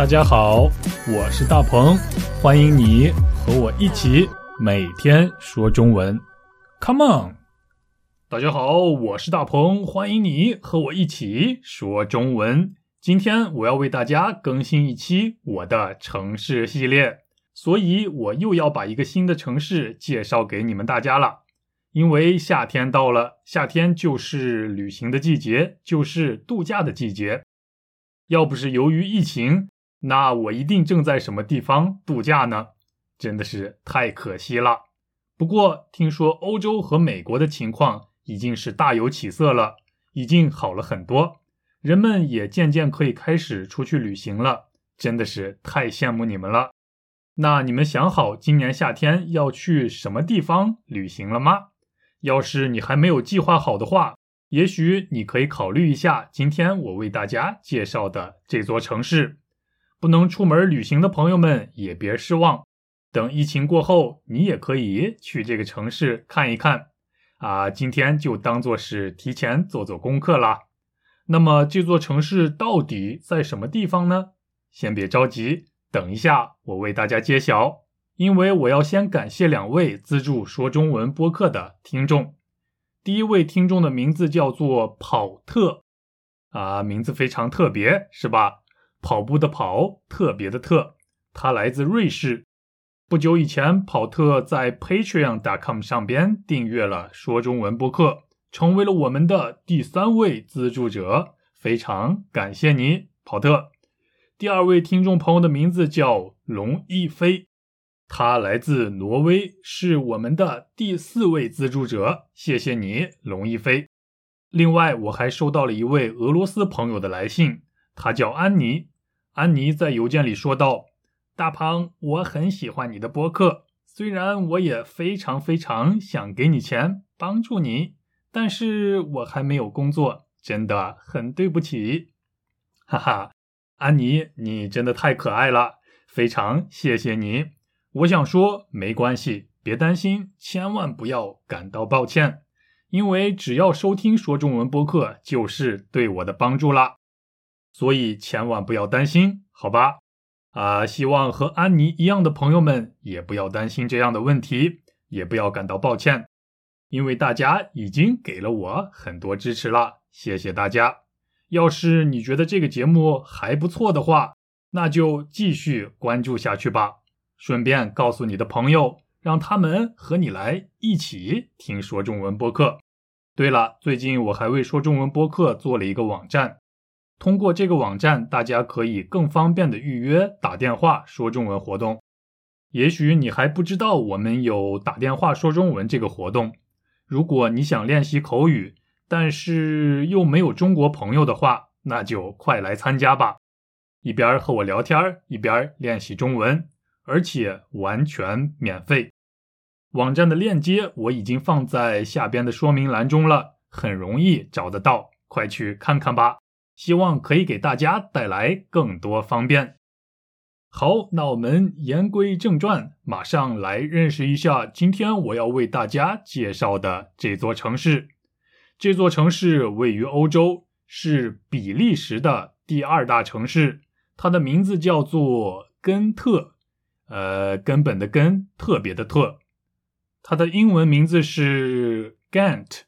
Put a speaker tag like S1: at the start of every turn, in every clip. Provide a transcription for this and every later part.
S1: 大家好，我是大鹏，欢迎你和我一起每天说中文。Come on！大家好，我是大鹏，欢迎你和我一起说中文。今天我要为大家更新一期我的城市系列，所以我又要把一个新的城市介绍给你们大家了。因为夏天到了，夏天就是旅行的季节，就是度假的季节。要不是由于疫情，那我一定正在什么地方度假呢？真的是太可惜了。不过听说欧洲和美国的情况已经是大有起色了，已经好了很多，人们也渐渐可以开始出去旅行了。真的是太羡慕你们了。那你们想好今年夏天要去什么地方旅行了吗？要是你还没有计划好的话，也许你可以考虑一下今天我为大家介绍的这座城市。不能出门旅行的朋友们也别失望，等疫情过后，你也可以去这个城市看一看。啊，今天就当做是提前做做功课啦。那么这座城市到底在什么地方呢？先别着急，等一下我为大家揭晓。因为我要先感谢两位资助说中文播客的听众。第一位听众的名字叫做跑特，啊，名字非常特别，是吧？跑步的跑，特别的特，他来自瑞士。不久以前，跑特在 Patreon.com 上边订阅了说中文播客，成为了我们的第三位资助者。非常感谢你，跑特。第二位听众朋友的名字叫龙一飞，他来自挪威，是我们的第四位资助者。谢谢你，龙一飞。另外，我还收到了一位俄罗斯朋友的来信，他叫安妮。安妮在邮件里说道：“大鹏，我很喜欢你的播客，虽然我也非常非常想给你钱帮助你，但是我还没有工作，真的很对不起。”哈哈，安妮，你真的太可爱了，非常谢谢你。我想说，没关系，别担心，千万不要感到抱歉，因为只要收听说中文播客，就是对我的帮助啦。所以千万不要担心，好吧？啊，希望和安妮一样的朋友们也不要担心这样的问题，也不要感到抱歉，因为大家已经给了我很多支持了，谢谢大家。要是你觉得这个节目还不错的话，那就继续关注下去吧。顺便告诉你的朋友，让他们和你来一起听说中文播客。对了，最近我还为说中文播客做了一个网站。通过这个网站，大家可以更方便的预约打电话说中文活动。也许你还不知道我们有打电话说中文这个活动。如果你想练习口语，但是又没有中国朋友的话，那就快来参加吧！一边和我聊天，一边练习中文，而且完全免费。网站的链接我已经放在下边的说明栏中了，很容易找得到，快去看看吧。希望可以给大家带来更多方便。好，那我们言归正传，马上来认识一下今天我要为大家介绍的这座城市。这座城市位于欧洲，是比利时的第二大城市，它的名字叫做根特，呃，根本的根，特别的特。它的英文名字是 Ghent，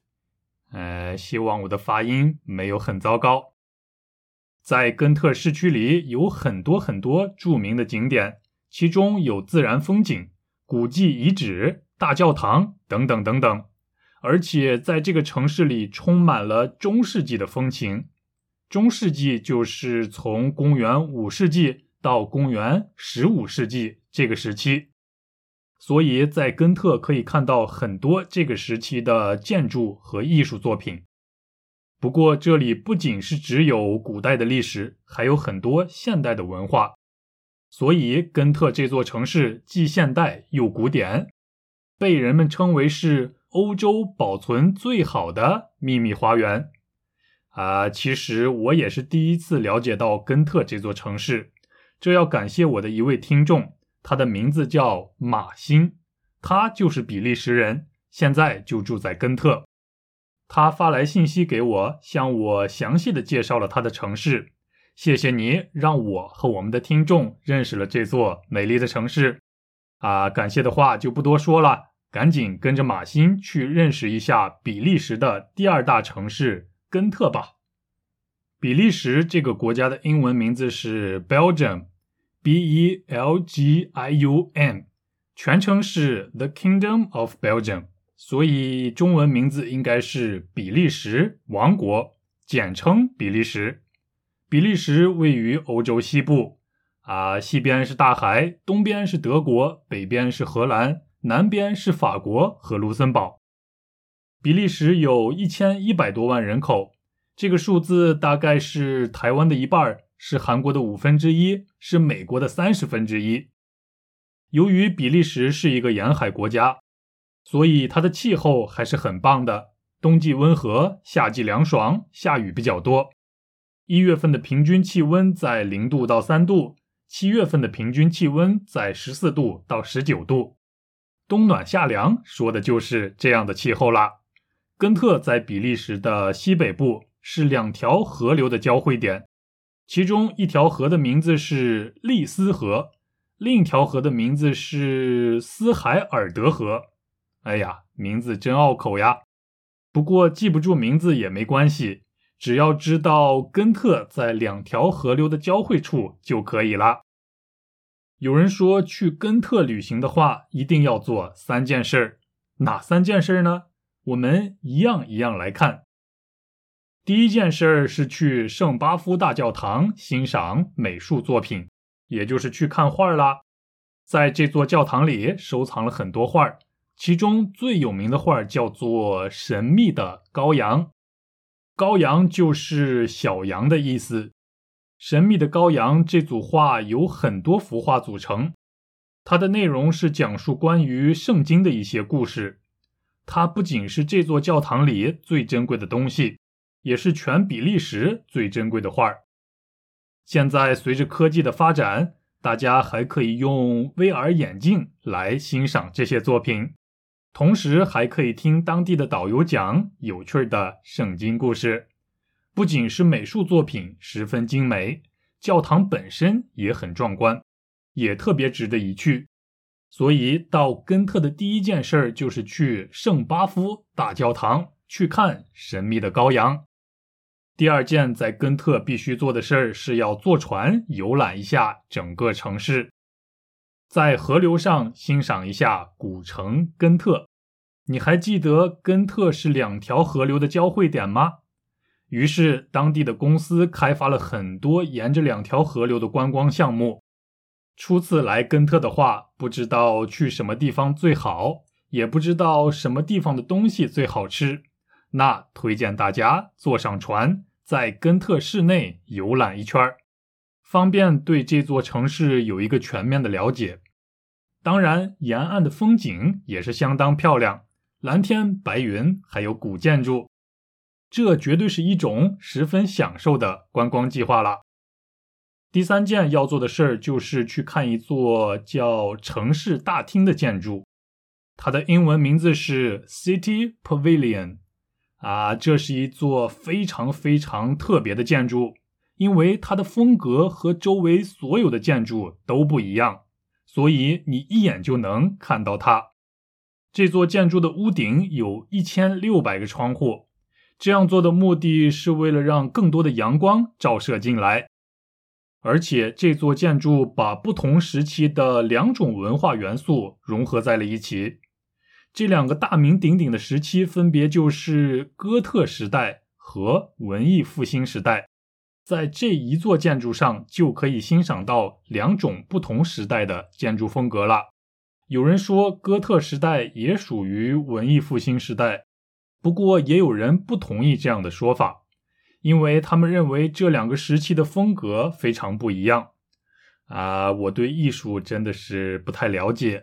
S1: 呃，希望我的发音没有很糟糕。在根特市区里有很多很多著名的景点，其中有自然风景、古迹遗址、大教堂等等等等。而且在这个城市里充满了中世纪的风情。中世纪就是从公元五世纪到公元十五世纪这个时期，所以在根特可以看到很多这个时期的建筑和艺术作品。不过，这里不仅是只有古代的历史，还有很多现代的文化，所以根特这座城市既现代又古典，被人们称为是欧洲保存最好的秘密花园。啊，其实我也是第一次了解到根特这座城市，这要感谢我的一位听众，他的名字叫马欣，他就是比利时人，现在就住在根特。他发来信息给我，向我详细的介绍了他的城市，谢谢你让我和我们的听众认识了这座美丽的城市。啊，感谢的话就不多说了，赶紧跟着马欣去认识一下比利时的第二大城市根特吧。比利时这个国家的英文名字是 Belgium，B-E-L-G-I-U-M，全称是 The Kingdom of Belgium，所以中文名字应该是比利时王国，简称比利时。比利时位于欧洲西部，啊，西边是大海，东边是德国，北边是荷兰，南边是法国和卢森堡。比利时有一千一百多万人口。这个数字大概是台湾的一半，是韩国的五分之一，是美国的三十分之一。由于比利时是一个沿海国家，所以它的气候还是很棒的。冬季温和，夏季凉爽，下雨比较多。一月份的平均气温在零度到三度，七月份的平均气温在十四度到十九度。冬暖夏凉，说的就是这样的气候啦。根特在比利时的西北部。是两条河流的交汇点，其中一条河的名字是利斯河，另一条河的名字是斯海尔德河。哎呀，名字真拗口呀！不过记不住名字也没关系，只要知道根特在两条河流的交汇处就可以了。有人说去根特旅行的话，一定要做三件事，哪三件事呢？我们一样一样来看。第一件事是去圣巴夫大教堂欣赏美术作品，也就是去看画啦。在这座教堂里收藏了很多画，其中最有名的画叫做《神秘的羔羊》，羔羊就是小羊的意思。神秘的羔羊这组画由很多幅画组成，它的内容是讲述关于圣经的一些故事。它不仅是这座教堂里最珍贵的东西。也是全比利时最珍贵的画儿。现在随着科技的发展，大家还可以用 VR 眼镜来欣赏这些作品，同时还可以听当地的导游讲有趣的圣经故事。不仅是美术作品十分精美，教堂本身也很壮观，也特别值得一去。所以到根特的第一件事儿就是去圣巴夫大教堂去看神秘的羔羊。第二件在根特必须做的事儿是要坐船游览一下整个城市，在河流上欣赏一下古城根特。你还记得根特是两条河流的交汇点吗？于是当地的公司开发了很多沿着两条河流的观光项目。初次来根特的话，不知道去什么地方最好，也不知道什么地方的东西最好吃。那推荐大家坐上船，在根特市内游览一圈儿，方便对这座城市有一个全面的了解。当然，沿岸的风景也是相当漂亮，蓝天白云，还有古建筑，这绝对是一种十分享受的观光计划了。第三件要做的事儿就是去看一座叫城市大厅的建筑，它的英文名字是 City Pavilion。啊，这是一座非常非常特别的建筑，因为它的风格和周围所有的建筑都不一样，所以你一眼就能看到它。这座建筑的屋顶有一千六百个窗户，这样做的目的是为了让更多的阳光照射进来，而且这座建筑把不同时期的两种文化元素融合在了一起。这两个大名鼎鼎的时期分别就是哥特时代和文艺复兴时代，在这一座建筑上就可以欣赏到两种不同时代的建筑风格了。有人说哥特时代也属于文艺复兴时代，不过也有人不同意这样的说法，因为他们认为这两个时期的风格非常不一样。啊，我对艺术真的是不太了解。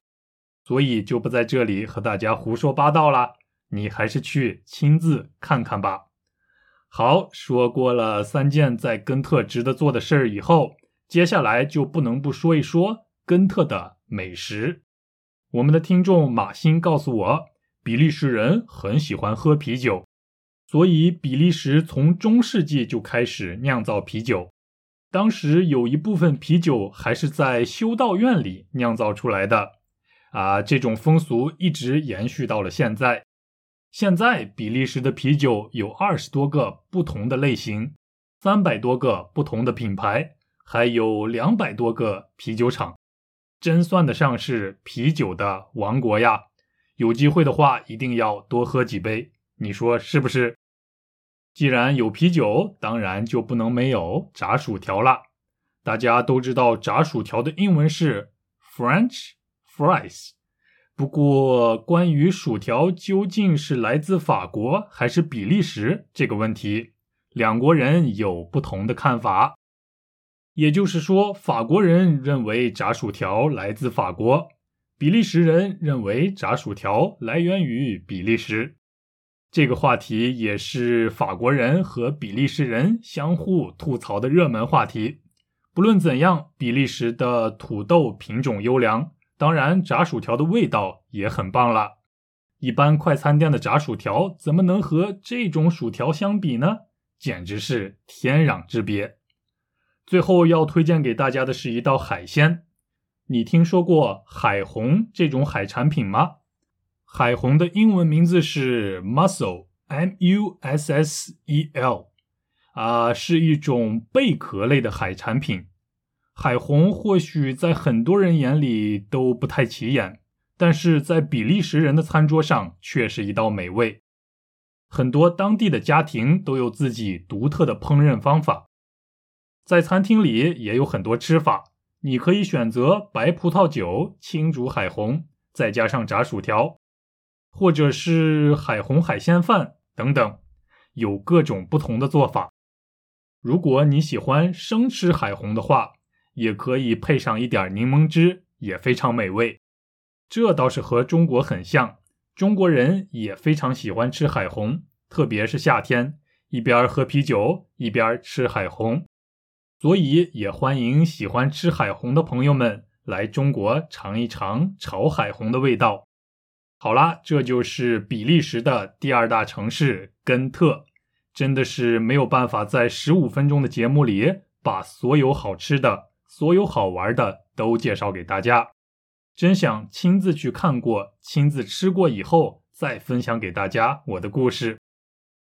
S1: 所以就不在这里和大家胡说八道了，你还是去亲自看看吧。好，说过了三件在根特值得做的事儿以后，接下来就不能不说一说根特的美食。我们的听众马欣告诉我，比利时人很喜欢喝啤酒，所以比利时从中世纪就开始酿造啤酒。当时有一部分啤酒还是在修道院里酿造出来的，啊，这种风俗一直延续到了现在。现在比利时的啤酒有二十多个不同的类型，三百多个不同的品牌，还有两百多个啤酒厂，真算得上是啤酒的王国呀！有机会的话，一定要多喝几杯，你说是不是？既然有啤酒，当然就不能没有炸薯条了。大家都知道，炸薯条的英文是 French fries。不过，关于薯条究竟是来自法国还是比利时这个问题，两国人有不同的看法。也就是说，法国人认为炸薯条来自法国，比利时人认为炸薯条来源于比利时。这个话题也是法国人和比利时人相互吐槽的热门话题。不论怎样，比利时的土豆品种优良。当然，炸薯条的味道也很棒了。一般快餐店的炸薯条怎么能和这种薯条相比呢？简直是天壤之别。最后要推荐给大家的是一道海鲜。你听说过海虹这种海产品吗？海虹的英文名字是 mussel，M-U-S-S-E-L，啊，是一种贝壳类的海产品。海虹或许在很多人眼里都不太起眼，但是在比利时人的餐桌上却是一道美味。很多当地的家庭都有自己独特的烹饪方法，在餐厅里也有很多吃法。你可以选择白葡萄酒清煮海虹，再加上炸薯条，或者是海虹海鲜饭等等，有各种不同的做法。如果你喜欢生吃海虹的话，也可以配上一点柠檬汁，也非常美味。这倒是和中国很像，中国人也非常喜欢吃海虹，特别是夏天，一边喝啤酒一边吃海虹。所以也欢迎喜欢吃海虹的朋友们来中国尝一尝炒海虹的味道。好啦，这就是比利时的第二大城市根特，真的是没有办法在十五分钟的节目里把所有好吃的。所有好玩的都介绍给大家，真想亲自去看过、亲自吃过以后再分享给大家我的故事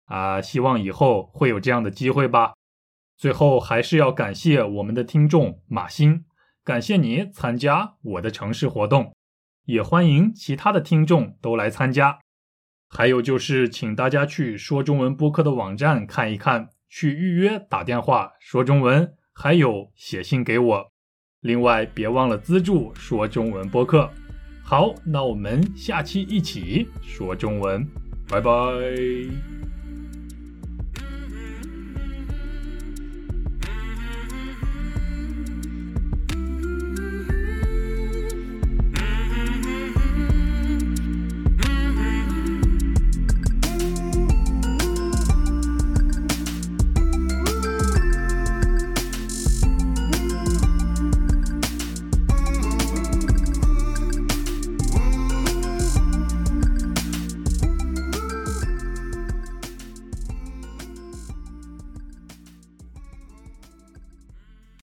S1: 啊！希望以后会有这样的机会吧。最后还是要感谢我们的听众马欣，感谢你参加我的城市活动，也欢迎其他的听众都来参加。还有就是，请大家去说中文播客的网站看一看，去预约打电话说中文。还有写信给我，另外别忘了资助说中文播客。好，那我们下期一起说中文，拜拜。